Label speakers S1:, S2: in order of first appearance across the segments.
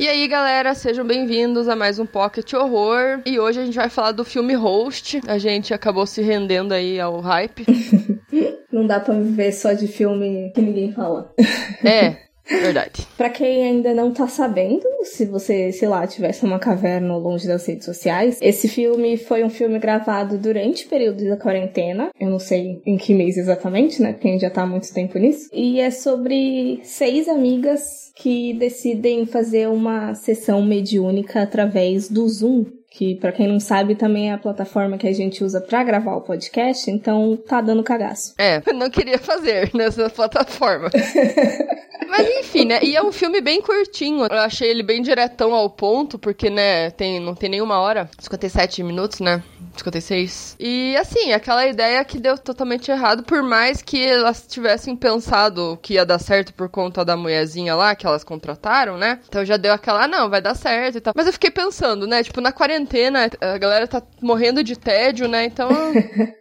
S1: E aí, galera, sejam bem-vindos a mais um Pocket Horror. E hoje a gente vai falar do filme Host. A gente acabou se rendendo aí ao hype.
S2: Não dá pra viver só de filme que ninguém fala.
S1: É, verdade.
S2: Pra quem ainda não tá sabendo, se você, sei lá, tivesse uma caverna longe das redes sociais, esse filme foi um filme gravado durante o período da quarentena. Eu não sei em que mês exatamente, né? Porque a gente já tá há muito tempo nisso. E é sobre seis amigas que decidem fazer uma sessão mediúnica através do Zoom, que para quem não sabe também é a plataforma que a gente usa para gravar o podcast, então tá dando cagaço.
S1: É, não queria fazer nessa plataforma. Mas enfim, né? E é um filme bem curtinho. Eu achei ele bem diretão ao ponto, porque, né, tem, não tem nenhuma hora. 57 minutos, né? 56. E assim, aquela ideia que deu totalmente errado, por mais que elas tivessem pensado que ia dar certo por conta da mulherzinha lá que elas contrataram, né? Então já deu aquela, ah, não, vai dar certo e tal. Mas eu fiquei pensando, né? Tipo, na quarentena, a galera tá morrendo de tédio, né? Então.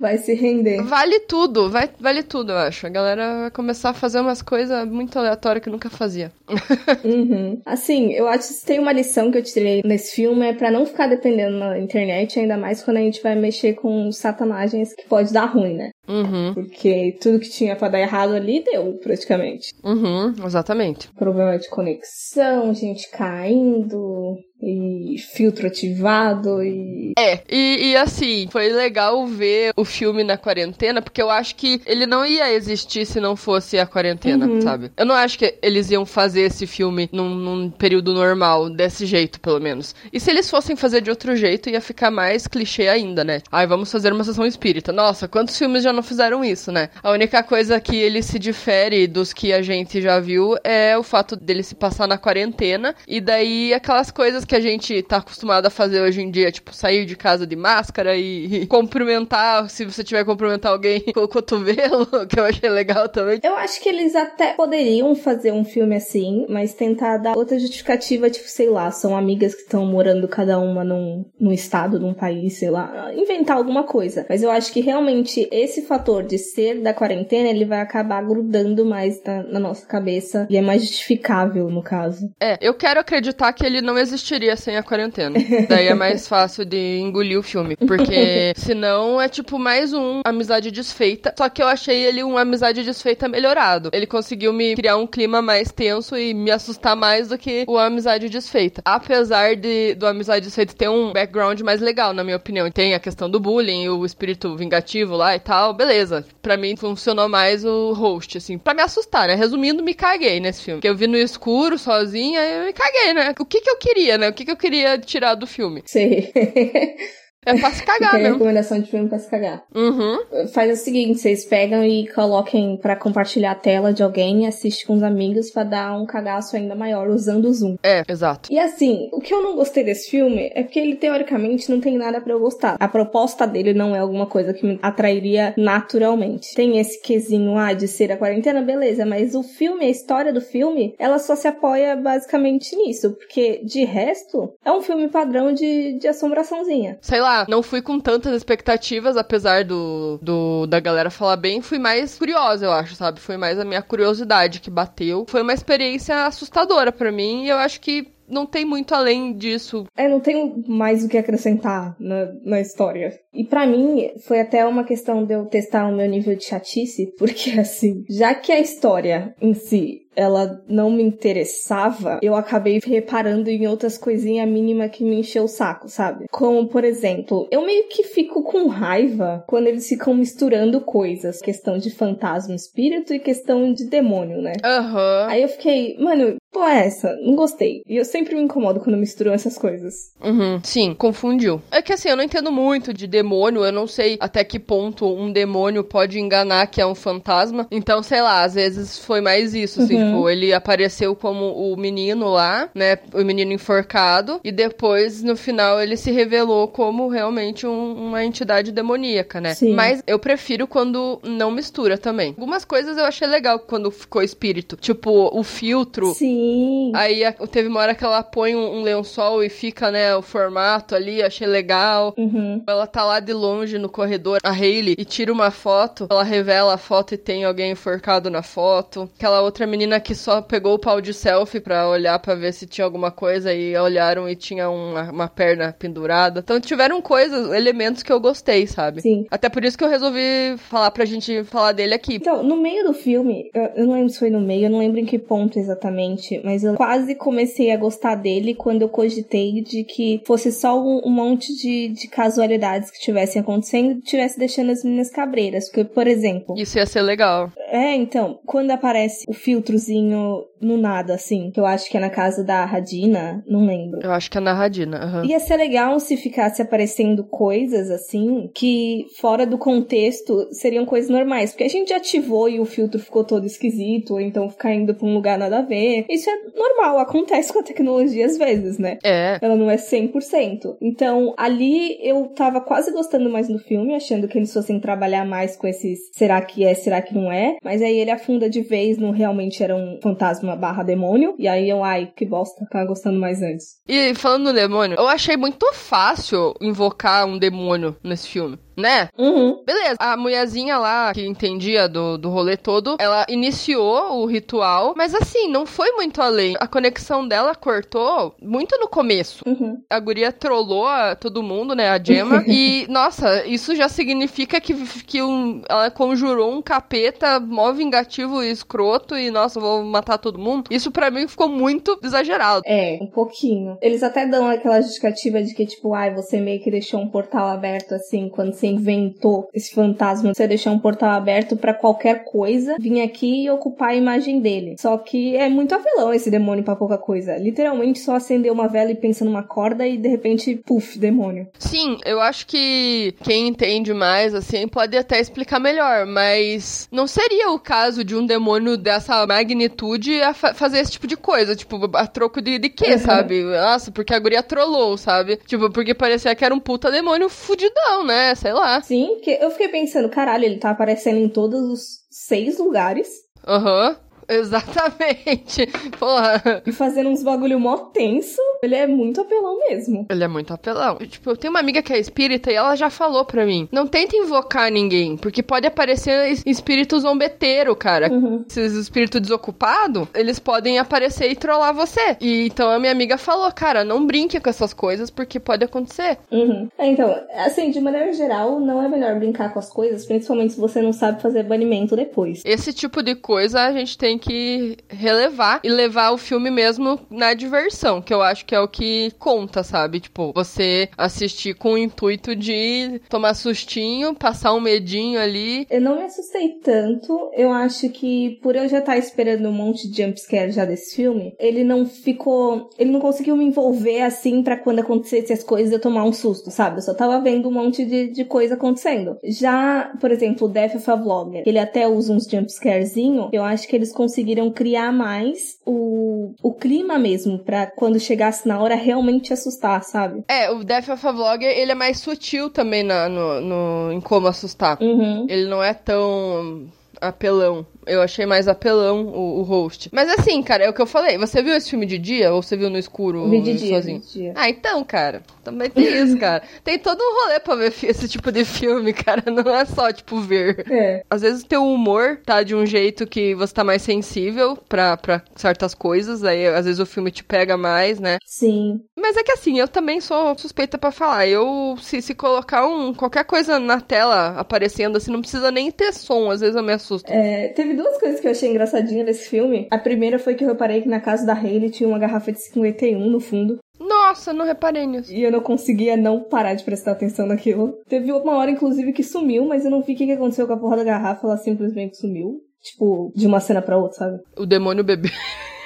S2: vai se render.
S1: Vale tudo, vai, vale tudo, eu acho. A galera vai começar a fazer umas coisas muito aleatórias que nunca fazia.
S2: uhum. Assim, eu acho que tem uma lição que eu tirei nesse filme é para não ficar dependendo na internet, ainda mais quando a gente vai mexer com satanagens que pode dar ruim, né?
S1: Uhum.
S2: Porque tudo que tinha para dar errado ali deu, praticamente.
S1: Uhum, exatamente.
S2: Problema de conexão, gente caindo, e filtro ativado e.
S1: É, e, e, assim, foi legal ver o filme na quarentena, porque eu acho que ele não ia existir se não fosse a quarentena, uhum. sabe? Eu não acho que eles iam fazer esse filme num, num, período normal, desse jeito, pelo menos. E se eles fossem fazer de outro jeito, ia ficar mais clichê ainda, né? Ai, vamos fazer uma sessão espírita. Nossa, quantos filmes já não fizeram isso, né? A única coisa que ele se difere dos que a gente já viu é o fato dele se passar na quarentena, e daí aquelas coisas que a gente tá acostumado a fazer hoje em dia, tipo, sair de casa de máscara e, e cumprimentar, se você tiver que cumprimentar alguém com o cotovelo, que eu achei legal também.
S2: Eu acho que eles até poderiam fazer um filme assim, mas tentar dar outra justificativa, tipo, sei lá, são amigas que estão morando cada uma num, num estado, num país, sei lá, inventar alguma coisa. Mas eu acho que realmente esse fator de ser da quarentena, ele vai acabar grudando mais na, na nossa cabeça e é mais justificável no caso.
S1: É, eu quero acreditar que ele não existiria sem a quarentena. Daí é mais fácil de engolir o filme. Porque senão é tipo mais um amizade desfeita. Só que eu achei ele um amizade desfeita melhorado. Ele conseguiu me criar um clima mais tenso e me assustar mais do que o amizade desfeita. Apesar de do amizade desfeita ter um background mais legal, na minha opinião. Tem a questão do bullying, o espírito vingativo lá e tal. Beleza. Pra mim funcionou mais o host, assim. Pra me assustar, né? Resumindo, me caguei nesse filme. Que eu vi no escuro, sozinha, eu me caguei, né? O que que eu queria, né? O que, que eu queria tirar do filme?
S2: Sei.
S1: É pra se cagar mesmo.
S2: recomendação de filme pra se cagar.
S1: Uhum.
S2: Faz o seguinte, vocês pegam e coloquem para compartilhar a tela de alguém e assiste com os amigos para dar um cagaço ainda maior usando o Zoom.
S1: É, exato.
S2: E assim, o que eu não gostei desse filme é porque ele teoricamente não tem nada para eu gostar. A proposta dele não é alguma coisa que me atrairia naturalmente. Tem esse quesinho ah, de ser a quarentena, beleza, mas o filme, a história do filme, ela só se apoia basicamente nisso, porque de resto é um filme padrão de, de assombraçãozinha.
S1: Sei lá, não fui com tantas expectativas, apesar do, do da galera falar bem, fui mais curiosa, eu acho, sabe? Foi mais a minha curiosidade que bateu. Foi uma experiência assustadora para mim e eu acho que não tem muito além disso.
S2: É, não tem mais o que acrescentar na, na história. E para mim, foi até uma questão de eu testar o meu nível de chatice, porque assim, já que a história em si ela não me interessava, eu acabei reparando em outras coisinhas mínimas que me encheu o saco, sabe? Como, por exemplo, eu meio que fico com raiva quando eles ficam misturando coisas. Questão de fantasma espírito e questão de demônio, né?
S1: Aham.
S2: Uhum. Aí eu fiquei, mano, pô, é essa? Não gostei. E eu sempre me incomodo quando misturam essas coisas.
S1: Uhum. Sim, confundiu. É que assim, eu não entendo muito de demônio, eu não sei até que ponto um demônio pode enganar que é um fantasma. Então, sei lá, às vezes foi mais isso, assim. Uhum Tipo, ele apareceu como o menino lá, né? O menino enforcado. E depois, no final, ele se revelou como realmente um, uma entidade demoníaca, né?
S2: Sim.
S1: Mas eu prefiro quando não mistura também. Algumas coisas eu achei legal quando ficou espírito. Tipo, o filtro.
S2: Sim.
S1: Aí teve uma hora que ela põe um, um lençol e fica, né, o formato ali, achei legal.
S2: Uhum.
S1: Ela tá lá de longe no corredor, a Hayley, e tira uma foto. Ela revela a foto e tem alguém enforcado na foto. Aquela outra menina que só pegou o pau de selfie pra olhar pra ver se tinha alguma coisa e olharam e tinha uma, uma perna pendurada. Então tiveram coisas, elementos que eu gostei, sabe?
S2: Sim.
S1: Até por isso que eu resolvi falar pra gente falar dele aqui.
S2: Então, no meio do filme, eu, não lembro se foi no meio, eu não lembro em que ponto exatamente, mas eu quase comecei a gostar dele quando eu cogitei de que fosse só um, um monte de, de casualidades que tivessem acontecendo e tivesse deixando as meninas cabreiras. Porque, por exemplo,
S1: Isso ia ser legal.
S2: é, então, quando aparece o filtrozinho no nada, assim, que eu acho que é na casa da Radina, não lembro.
S1: Eu acho que é na Radina. aham.
S2: Ia ser legal se ficasse aparecendo coisas assim que, fora do contexto, seriam coisas normais. Porque a gente ativou e o filtro ficou todo esquisito, ou então ficar indo pra um lugar nada a ver. Isso é normal, acontece com a tecnologia às vezes, né?
S1: É.
S2: Ela não é 100%. Então, ali eu tava quase gostando mais do filme, achando que eles fossem trabalhar mais com esses será que é, será que não é. Mas aí ele afunda de vez no realmente era um fantasma barra demônio. E aí eu, ai, que bosta, tava gostando mais antes.
S1: E falando no demônio, eu achei muito fácil invocar um demônio nesse filme, né?
S2: Uhum.
S1: Beleza, a mulherzinha lá, que entendia do, do rolê todo, ela iniciou o ritual, mas assim, não foi muito além. A conexão dela cortou muito no começo.
S2: Uhum.
S1: A guria trollou a- todo mundo, né, a Gemma, e, nossa, isso já significa que, que um- ela conjurou um capeta mó vingativo e escroto, e, nossa, vou matar todo mundo. Isso pra mim ficou muito exagerado.
S2: É, um pouquinho. Eles até dão aquela justificativa de que, tipo, ai, você meio que deixou um portal aberto assim, quando você inventou esse fantasma, você deixou um portal aberto pra qualquer coisa vir aqui e ocupar a imagem dele. Só que é muito apelão esse demônio pra pouca coisa. Literalmente só acender uma vela e pensa numa corda e de repente, puf, demônio.
S1: Sim, eu acho que quem entende mais, assim, pode até explicar melhor, mas não seria o caso de um demônio dessa magnitude a fa- fazer esse tipo de coisa, tipo, a troco de, de quê,
S2: Uhum.
S1: sabe? Nossa, porque a guria trollou, sabe? Tipo, porque parecia que era um puta demônio fudidão, né? Sei lá.
S2: Sim, que eu fiquei pensando, caralho, ele tá aparecendo em todos os seis lugares
S1: Aham. Exatamente. Porra.
S2: e fazendo uns bagulho mó tenso. Ele é muito apelão mesmo.
S1: Ele é muito apelão. Tipo, eu tenho uma amiga que é espírita e ela já falou pra mim: não tenta invocar ninguém, porque pode aparecer es- espírito zombeteiro, cara.
S2: Uhum.
S1: Esses espíritos desocupados, eles podem aparecer e trollar você. E então a minha amiga falou: cara, não brinque com essas coisas porque pode acontecer.
S2: Uhum. É, então, assim, de maneira geral, não é melhor brincar com as coisas, principalmente se você não sabe fazer banimento depois.
S1: Esse tipo de coisa a gente tem que relevar e levar o filme mesmo na diversão, que eu acho que é o que conta, sabe? Tipo, você assistir com o intuito de tomar sustinho, passar um medinho ali.
S2: Eu não me assustei tanto. Eu acho que por eu já estar esperando um monte de jumpscare já desse filme, ele não ficou. Ele não conseguiu me envolver assim pra quando acontecesse as coisas eu tomar um susto, sabe? Eu só tava vendo um monte de, de coisa acontecendo. Já, por exemplo, o Death of a Vlogger, ele até usa uns jumpscarezinho. Eu acho que eles conseguiram criar mais o, o clima mesmo, pra quando chegasse na hora realmente assustar, sabe?
S1: É, o Death of a Vlogger, ele é mais sutil também na, no, no- em como assustar.
S2: Uhum.
S1: Ele não é tão apelão. Eu achei mais apelão o, o host. Mas assim, cara, é o que eu falei. Você viu esse filme de dia ou você viu no escuro
S2: Vi de dia,
S1: sozinho?
S2: de dia.
S1: Ah, então, cara. Também tem isso, cara. Tem todo um rolê pra ver esse tipo de filme, cara. Não é só, tipo, ver.
S2: É.
S1: Às vezes o teu humor tá de um jeito que você tá mais sensível pra, pra certas coisas. Aí, às vezes, o filme te pega mais, né?
S2: Sim.
S1: Mas é que assim, eu também sou suspeita pra falar. Eu, se, se colocar um, qualquer coisa na tela aparecendo assim, não precisa nem ter som. Às vezes eu me assusto.
S2: É, teve duas coisas que eu achei engraçadinha nesse filme. A primeira foi que eu reparei que na casa da Hayley tinha uma garrafa de 51 no fundo.
S1: Nossa, não reparei nisso.
S2: E eu não conseguia não parar de prestar atenção naquilo. Teve uma hora, inclusive, que sumiu, mas eu não vi o que aconteceu com a porra da garrafa. Ela simplesmente sumiu. Tipo, de uma cena pra outra, sabe?
S1: O demônio bebê.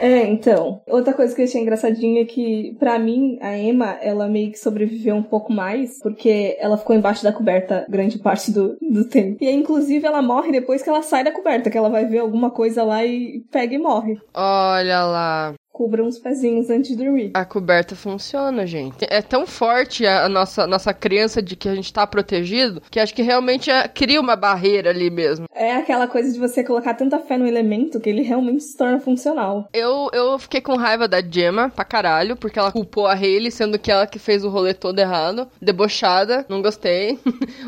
S2: É, então. Outra coisa que eu achei engraçadinha é que, pra mim, a Emma, ela meio que sobreviveu um pouco mais, porque ela ficou embaixo da coberta grande parte do, do tempo. E inclusive, ela morre depois que ela sai da coberta, que ela vai ver alguma coisa lá e pega e morre.
S1: Olha lá
S2: cubra uns pezinhos antes de dormir.
S1: A coberta funciona, gente. É tão forte a nossa, nossa crença de que a gente tá protegido que acho que realmente é, cria uma barreira ali mesmo.
S2: É aquela coisa de você colocar tanta fé no elemento que ele realmente se torna funcional.
S1: Eu, eu fiquei com raiva da Gemma pra caralho, porque ela culpou a Hayley, sendo que ela que fez o rolê todo errado. Debochada, não gostei.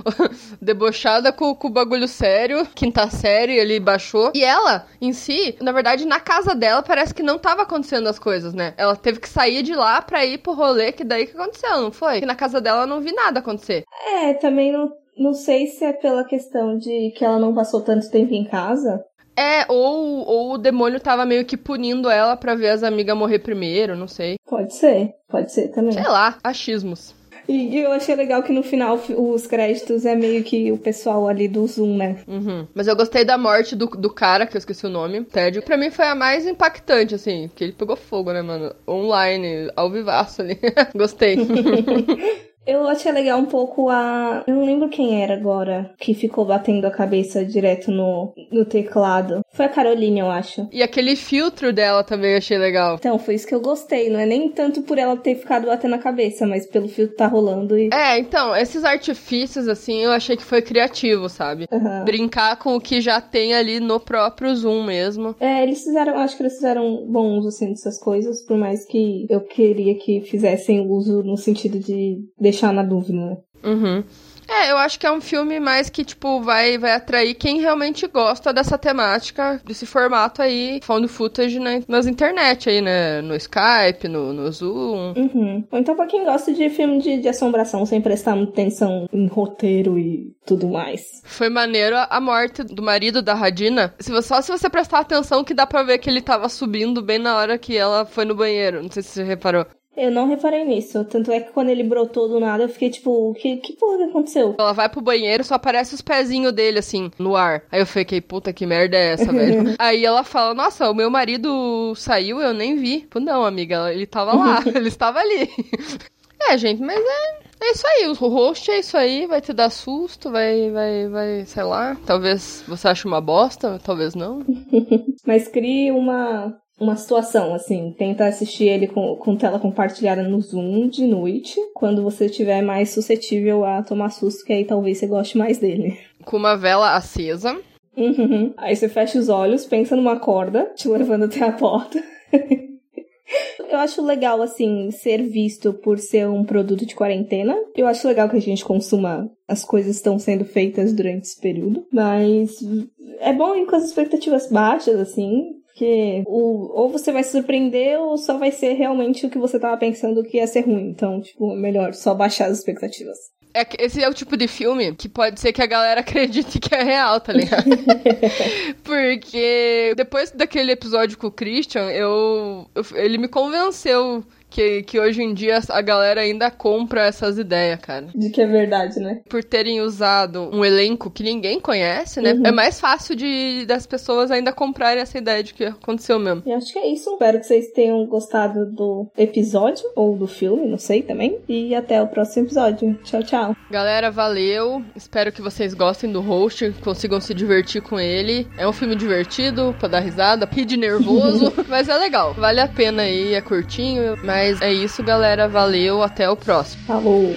S1: Debochada com, com o bagulho sério, quinta série, ele baixou. E ela, em si, na verdade, na casa dela, parece que não tava acontecendo acontecendo as coisas, né? Ela teve que sair de lá pra ir pro rolê, que daí que aconteceu, não foi? Que na casa dela eu não vi nada acontecer.
S2: É, também não, não sei se é pela questão de que ela não passou tanto tempo em casa.
S1: É, ou, ou o demônio tava meio que punindo ela pra ver as amigas morrer primeiro, não sei.
S2: Pode ser, pode ser também.
S1: Sei lá, achismos.
S2: E eu achei legal que no final os créditos é meio que o pessoal ali do Zoom, né?
S1: Uhum. Mas eu gostei da morte do, do cara, que eu esqueci o nome, Ted. Pra mim foi a mais impactante, assim, porque ele pegou fogo, né, mano? Online, ao vivaço ali. gostei.
S2: Eu achei legal um pouco a. Eu não lembro quem era agora que ficou batendo a cabeça direto no, no teclado. Foi a Caroline, eu acho.
S1: E aquele filtro dela também eu achei legal.
S2: Então, foi isso que eu gostei. Não é nem tanto por ela ter ficado batendo a cabeça, mas pelo filtro tá rolando e.
S1: É, então, esses artifícios, assim, eu achei que foi criativo, sabe? Uhum. Brincar com o que já tem ali no próprio Zoom mesmo.
S2: É, eles fizeram. Acho que eles fizeram bom uso, assim, dessas coisas, por mais que eu queria que fizessem uso no sentido de deixar deixar na dúvida, né?
S1: Uhum. É, eu acho que é um filme mais que, tipo, vai, vai atrair quem realmente gosta dessa temática, desse formato aí, found footage né, nas internet aí, né? No Skype, no, no Zoom.
S2: Uhum. Então pra quem gosta de filme de, de assombração, sem prestar atenção em roteiro e tudo mais.
S1: Foi maneiro a morte do marido da Radina. Se você, só se você prestar atenção que dá pra ver que ele tava subindo bem na hora que ela foi no banheiro. Não sei se você reparou.
S2: Eu não reparei nisso. Tanto é que quando ele brotou do nada, eu fiquei tipo, que, que porra que aconteceu?
S1: Ela vai pro banheiro, só aparece os pezinhos dele, assim, no ar. Aí eu fiquei, puta, que merda é essa, velho? Aí ela fala, nossa, o meu marido saiu, eu nem vi. Tipo, não, amiga, ele tava lá, ele estava ali. é, gente, mas é. É isso aí, o host é isso aí, vai te dar susto, vai, vai, vai, sei lá. Talvez você ache uma bosta, talvez não.
S2: Mas crie uma, uma situação, assim, tenta assistir ele com, com tela compartilhada no Zoom de noite, quando você estiver mais suscetível a tomar susto, que aí talvez você goste mais dele.
S1: Com uma vela acesa.
S2: Uhum. Aí você fecha os olhos, pensa numa corda, te levando até a porta. Eu acho legal, assim, ser visto por ser um produto de quarentena. Eu acho legal que a gente consuma as coisas que estão sendo feitas durante esse período. Mas é bom ir com as expectativas baixas, assim. Porque o, ou você vai se surpreender ou só vai ser realmente o que você tava pensando que ia ser ruim. Então, tipo, melhor só baixar as expectativas.
S1: É, esse é o tipo de filme que pode ser que a galera acredite que é real, tá ligado? Porque depois daquele episódio com o Christian, eu, eu ele me convenceu que, que hoje em dia a galera ainda compra essas ideias, cara.
S2: De que é verdade, né?
S1: Por terem usado um elenco que ninguém conhece, né? Uhum. É mais fácil de das pessoas ainda comprarem essa ideia de que aconteceu mesmo.
S2: E acho que é isso. Espero que vocês tenham gostado do episódio ou do filme, não sei também. E até o próximo episódio. Tchau, tchau.
S1: Galera, valeu. Espero que vocês gostem do host, consigam se divertir com ele. É um filme divertido, pra dar risada, rir de nervoso, mas é legal. Vale a pena aí, é curtinho, mas mas é isso, galera. Valeu, até o próximo.
S2: Falou!